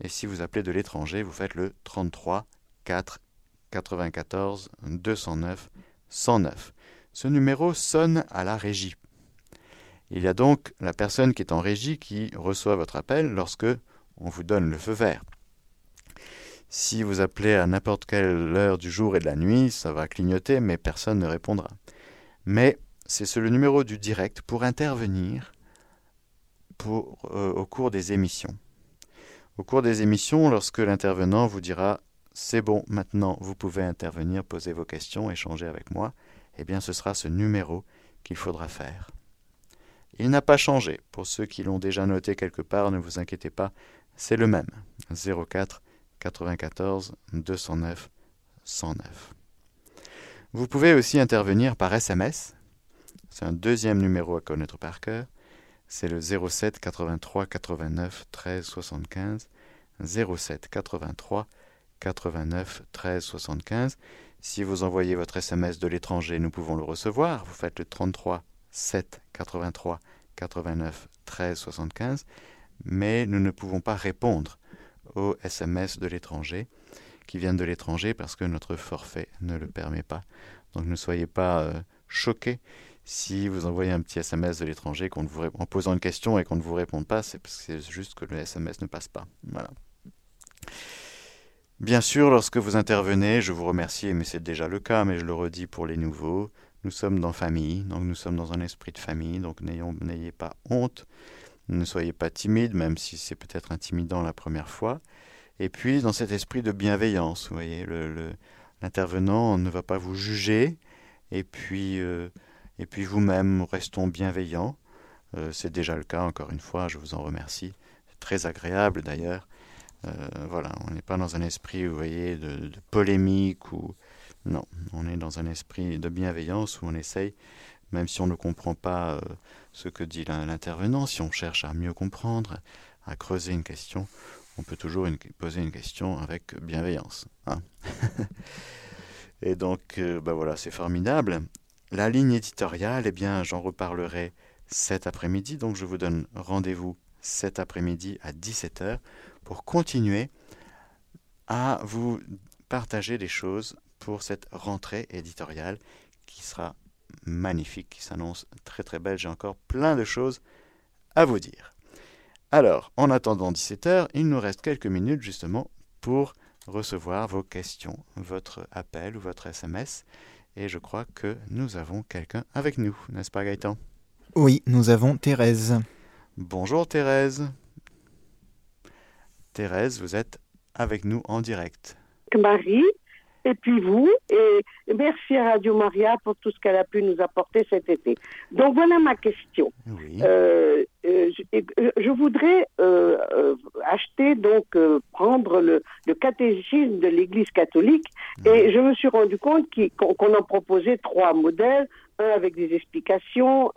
Et si vous appelez de l'étranger, vous faites le 33 4 94 209 109 ce numéro sonne à la régie. Il y a donc la personne qui est en régie qui reçoit votre appel lorsque on vous donne le feu vert. Si vous appelez à n'importe quelle heure du jour et de la nuit, ça va clignoter, mais personne ne répondra. Mais c'est le numéro du direct pour intervenir pour, euh, au cours des émissions. Au cours des émissions, lorsque l'intervenant vous dira C'est bon, maintenant vous pouvez intervenir, poser vos questions, échanger avec moi, eh bien ce sera ce numéro qu'il faudra faire. Il n'a pas changé. Pour ceux qui l'ont déjà noté quelque part, ne vous inquiétez pas, c'est le même. 04 94 209 109. Vous pouvez aussi intervenir par SMS. C'est un deuxième numéro à connaître par cœur. C'est le 07 83 89 13 75. 07 83 89 13 75. Si vous envoyez votre SMS de l'étranger, nous pouvons le recevoir. Vous faites le 33 7 83 89 13 75, mais nous ne pouvons pas répondre aux SMS de l'étranger qui viennent de l'étranger parce que notre forfait ne le permet pas. Donc ne soyez pas euh, choqués si vous envoyez un petit SMS de l'étranger en posant une question et qu'on ne vous réponde pas, c'est parce que c'est juste que le SMS ne passe pas. Bien sûr, lorsque vous intervenez, je vous remercie, mais c'est déjà le cas, mais je le redis pour les nouveaux, nous sommes dans famille, donc nous sommes dans un esprit de famille, donc n'ayez pas honte, ne soyez pas timide, même si c'est peut-être intimidant la première fois, et puis dans cet esprit de bienveillance, vous voyez, l'intervenant ne va pas vous juger, et puis, euh, et puis vous-même, restons bienveillants, euh, c'est déjà le cas, encore une fois, je vous en remercie, très agréable d'ailleurs, euh, voilà, on n'est pas dans un esprit, vous voyez, de, polémique ou Non, on est dans un esprit de bienveillance où on essaye, même si on ne comprend pas ce que dit l'intervenant, si on cherche à mieux comprendre, à creuser une question, on peut toujours poser une question avec bienveillance. Hein. Et donc, bah voilà, c'est formidable. La ligne éditoriale, eh bien, j'en reparlerai cet après-midi, donc je vous donne rendez-vous cet après-midi à 17h pour continuer à vous partager des choses pour cette rentrée éditoriale qui sera magnifique, qui s'annonce très très belle. J'ai encore plein de choses à vous dire. Alors, en attendant 17h, il nous reste quelques minutes justement pour recevoir vos questions, votre appel ou votre SMS. Et je crois que nous avons quelqu'un avec nous, n'est-ce pas Gaëtan? Oui, nous avons Thérèse. Bonjour Thérèse. Thérèse, vous êtes avec nous en direct. Marie, et puis vous, et merci à Radio Maria pour tout ce qu'elle a pu nous apporter cet été. Donc voilà ma question. Euh, euh, je, voudrais euh, acheter, donc prendre le, catéchisme de l'Église catholique, et je me suis rendu compte qu'on en proposait trois modèles, un avec des explications,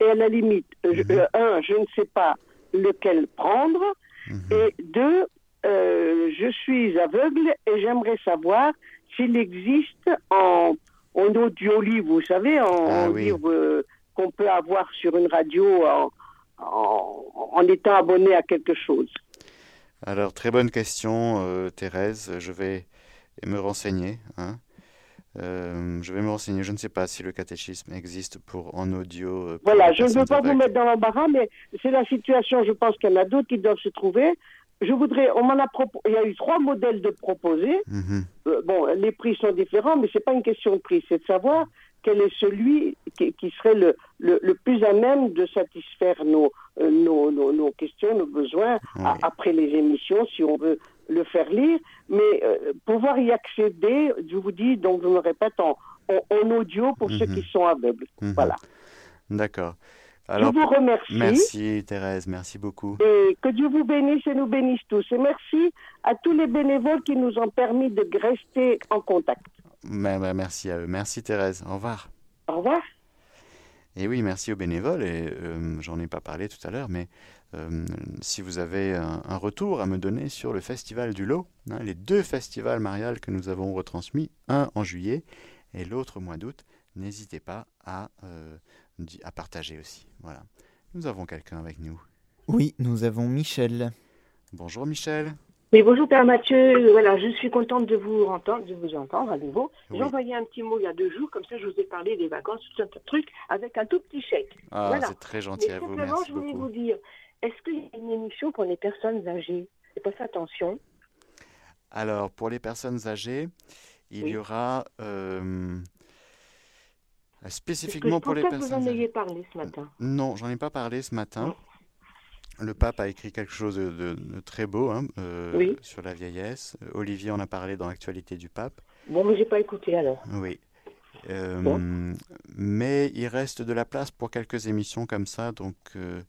et à la limite, un, je ne sais pas lequel prendre, mhm. et deux, je suis aveugle et j'aimerais savoir s'il existe en, en audio livre, vous savez, en, ah livre euh, qu'on peut avoir sur une radio en, en, étant abonné à quelque chose. Alors, très bonne question, euh, Thérèse. Je vais me renseigner. Hein. Euh, je vais me renseigner. Je ne sais pas si le catéchisme existe pour en audio. voilà, je ne veux pas vous mettre dans l'embarras, mais c'est la situation. Je pense qu'il y en a d'autres qui doivent se trouver je voudrais, on m'en a il y a eu trois modèles de proposés. Mhm. Euh, bon, les prix sont différents, mais c'est pas une question de prix, c'est de savoir quel est celui qui, serait le, le, plus à même de satisfaire nos, euh, nos, nos, questions, nos besoins après les émissions, si on veut le faire lire. Mais euh, pouvoir y accéder, je vous dis, donc je me répète, en, en, audio pour ceux mhm. qui sont aveugles. Mhm. Voilà. D'accord je vous remercie. Merci Thérèse, merci beaucoup. Et que Dieu vous bénisse et nous bénisse tous. Et merci à tous les bénévoles qui nous ont permis de rester en contact. merci à eux. Merci Thérèse. Au revoir. Au revoir. Et oui, merci aux bénévoles. Et euh, j'en ai pas parlé tout à l'heure, mais euh, si vous avez un, retour à me donner sur le festival du lot, hein, les deux festivals mariales que nous avons retransmis, un en juillet et l'autre au mois d'août, n'hésitez pas à euh, à partager aussi. Voilà. Nous avons quelqu'un avec nous. Oui, nous avons Michel. Bonjour Michel. Oui, bonjour Père Mathieu. Voilà, je suis contente de vous entendre, de vous entendre à nouveau. J'ai envoyé un petit mot il y a deux jours, comme ça je vous ai parlé des vacances, tout un tas de trucs, avec un tout petit chèque. Ah, c'est très gentil à vous. Simplement, je voulais vous dire, est-ce qu'il y a une émission pour les personnes âgées? Et pas attention. Alors, pour les personnes âgées, il y aura euh, Spécifiquement pour les personnes. que vous en ayez parlé ce matin? Non, j'en ai pas parlé ce matin. Le pape a écrit quelque chose de, très beau hein, euh, sur la vieillesse. Olivier en a parlé dans l'actualité du pape. Bon, mais j'ai pas écouté alors. Oui. Euh, mais il reste de la place pour quelques émissions comme ça, donc euh,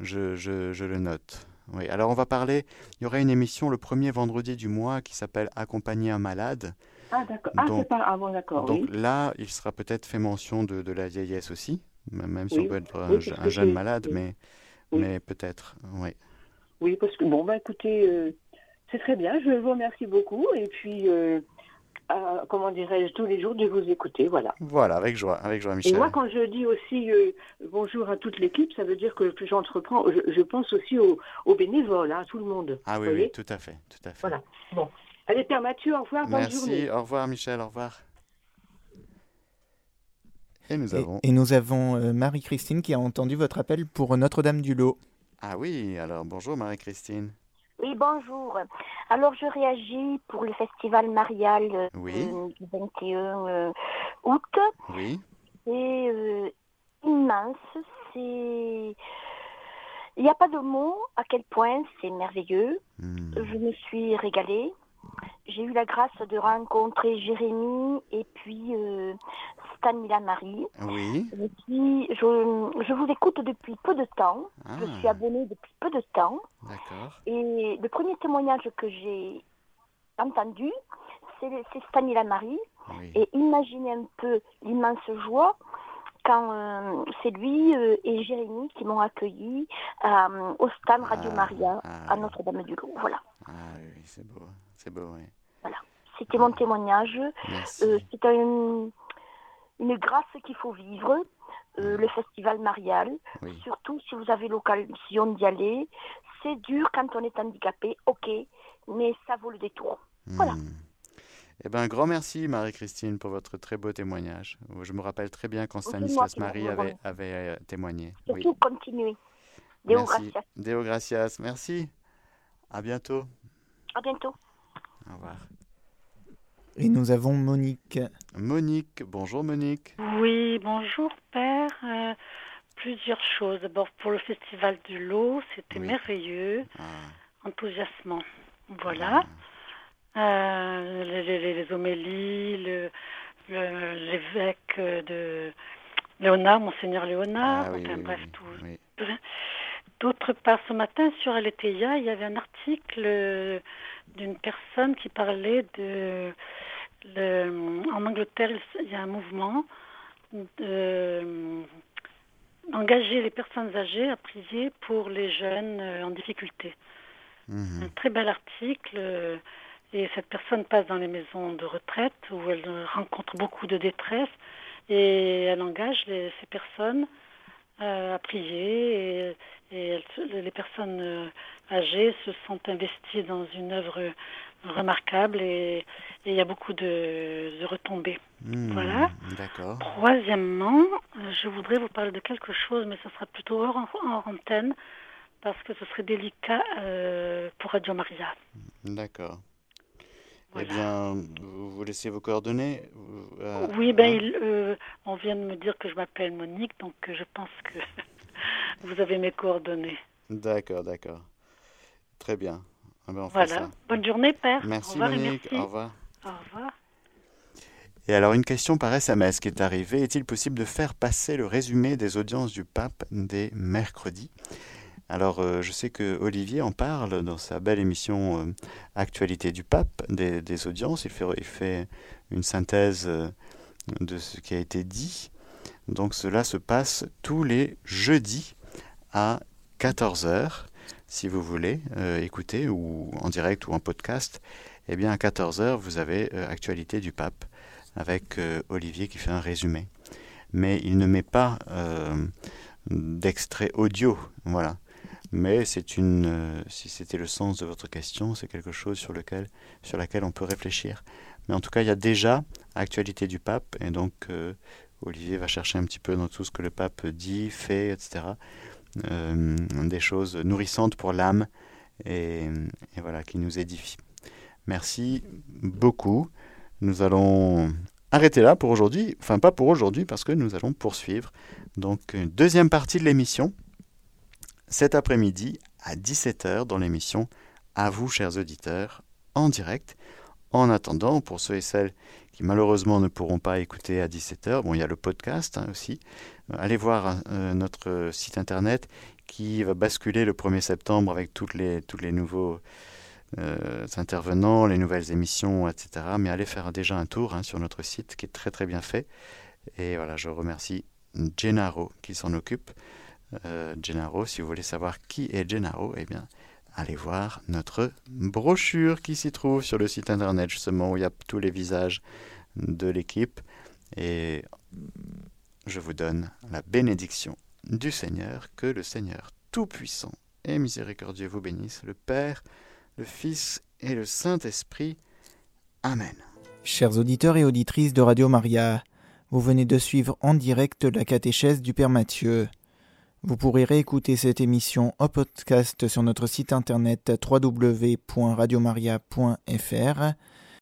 je, je, je, le note. Oui. Alors on va parler. Il y aura une émission le premier vendredi du mois qui s'appelle Accompagner un malade. Ah, d'accord. Ah, c'est pas. D'accord. Donc là, il sera peut-être fait mention de, de, la vieillesse aussi, même si on peut être un, jeune malade, mais, mais peut-être, oui. Oui, parce que, bon, bah écoutez, euh, c'est très bien, je vous remercie beaucoup, et puis. Euh, comment dirais-je, tous les jours de vous écouter, voilà. Voilà, avec joie, avec joie, Michel. Et moi, quand je dis aussi euh, bonjour à toute l'équipe, ça veut dire que j'entreprends, je, je, pense aussi aux, aux bénévoles, à hein, tout le monde. Ah oui, oui, tout à fait, tout à fait. Voilà. Bon, Allez, Père Mathieu, au revoir, bonne Merci, au revoir Michel, au revoir. Et nous avons, et, nous avons euh, Marie-Christine qui a entendu votre appel pour Notre-Dame du Lot. Ah oui, alors bonjour Marie-Christine. Oui, bonjour. Alors je réagis pour le festival marial euh, du 21 euh, août. Oui. C'est immense, c'est... Il n'y a pas de mots à quel point c'est merveilleux. Hmm. Je me suis régalée j'ai eu la grâce de rencontrer Jérémy et puis euh, Stanila Marie. Oui. Et je, je, vous écoute depuis peu de temps. Je ah. suis abonnée depuis peu de temps. D'accord. Et le premier témoignage que j'ai entendu, c'est Stanila Marie. Et imaginez un peu l'immense joie quand euh, c'est lui euh, et Jérémy qui m'ont accueilli euh, au stand Radio ah, Maria ah, à Notre-Dame-du-Loup. Voilà. Ah oui, c'est beau, c'est beau, oui. Voilà, c'était mon témoignage. c'est une, une grâce qu'il faut vivre. le festival marial, surtout si vous avez l'occasion d'y aller. C'est dur quand on est handicapé, ok, mais ça vaut le détour. Voilà. Hmm. Eh ben, un grand merci, Marie-Christine, pour votre très beau témoignage. Je me rappelle très bien quand Stanislas Marie avait, avait euh, témoigné. Surtout oui. continuer. Deo merci. gracias. Deo gracias. Merci. À bientôt. À bientôt. Au revoir. Et nous avons Monique. Monique, bonjour Monique. Oui, bonjour Père. Euh, plusieurs choses. D'abord pour le Festival du Lot, c'était merveilleux, ah. enthousiasmant. Voilà. Ah. Euh, les, homélies, l'évêque de Léonard, Monseigneur Léonard, ah bref, tout. D'autre part, ce matin, sur LTIA, il y avait un article d'une personne qui parlait de. en Angleterre, il y a un mouvement d'engager les personnes âgées à prier pour les jeunes euh, en difficulté. Mhm. Un très bel article. Et cette personne passe dans les maisons de retraite où elle rencontre beaucoup de détresse et elle engage ces personnes euh, à prier et, les personnes euh, âgées se sentent investies dans une œuvre remarquable et, il y a beaucoup de, retombées. Hmm, voilà. D'accord. Troisièmement, je voudrais vous parler de quelque chose, mais ce sera plutôt hors, antenne parce que ce serait délicat euh, pour Radio Maria. D'accord. Eh bien, vous laissez vos coordonnées euh, Oui, ben, hein euh, on vient de me dire que je m'appelle Monique, donc euh, je pense que vous avez mes coordonnées. D'accord, d'accord. Très bien. Ah ben, voilà. Bonne journée, Père. Merci, Monique. Au revoir. Au revoir. Et alors, une question par SMS qui est arrivée. Est-il possible de faire passer le résumé des audiences du pape des mercredis alors, euh, je sais que Olivier en parle dans sa belle émission euh, Actualité du Pape, des, audiences. Il fait, il fait, une synthèse euh, de ce qui a été dit. Donc, cela se passe tous les jeudis à 14h. Si vous voulez écouter, ou en direct ou en podcast, eh bien, à 14h, vous avez Actualité du Pape avec Olivier qui fait un résumé. Mais il ne met pas d'extrait audio. Voilà mais c'est une, euh, si c'était le sens de votre question, c'est quelque chose sur lequel, sur laquelle on peut réfléchir. Mais en tout cas, il y a déjà actualité du pape, et donc euh, Olivier va chercher un petit peu dans tout ce que le pape dit, fait, etc. Euh, des choses nourrissantes pour l'âme et, voilà qui nous édifient. Merci beaucoup. Nous allons arrêter là pour aujourd'hui, enfin pas pour aujourd'hui parce que nous allons poursuivre. Donc une deuxième partie de l'émission cet après-midi à 17h dans l'émission À vous, chers auditeurs, en direct. En attendant, pour ceux et celles qui malheureusement ne pourront pas écouter à 17h, bon, il y a le podcast hein, aussi. Euh, allez voir euh, notre site internet qui va basculer le 1er septembre avec tous les nouveaux euh, intervenants, les nouvelles émissions, etc. Mais allez faire déjà un tour hein, sur notre site qui est très très bien fait. Et voilà, je remercie Gennaro qui s'en occupe euh, Gennaro. Si vous voulez savoir qui est Gennaro, eh bien, allez voir notre brochure qui s'y trouve sur le site internet, justement, où il y a tous les visages de l'équipe. Et je vous donne la bénédiction du Seigneur, que le Seigneur Tout-Puissant et Miséricordieux vous bénisse, le Père, le Fils et le Saint-Esprit. Amen. Chers auditeurs et auditrices de Radio Maria, vous venez de suivre en direct la catéchèse du Père Mathieu. Vous pourrez réécouter cette émission en podcast sur notre site internet www.radiomaria.fr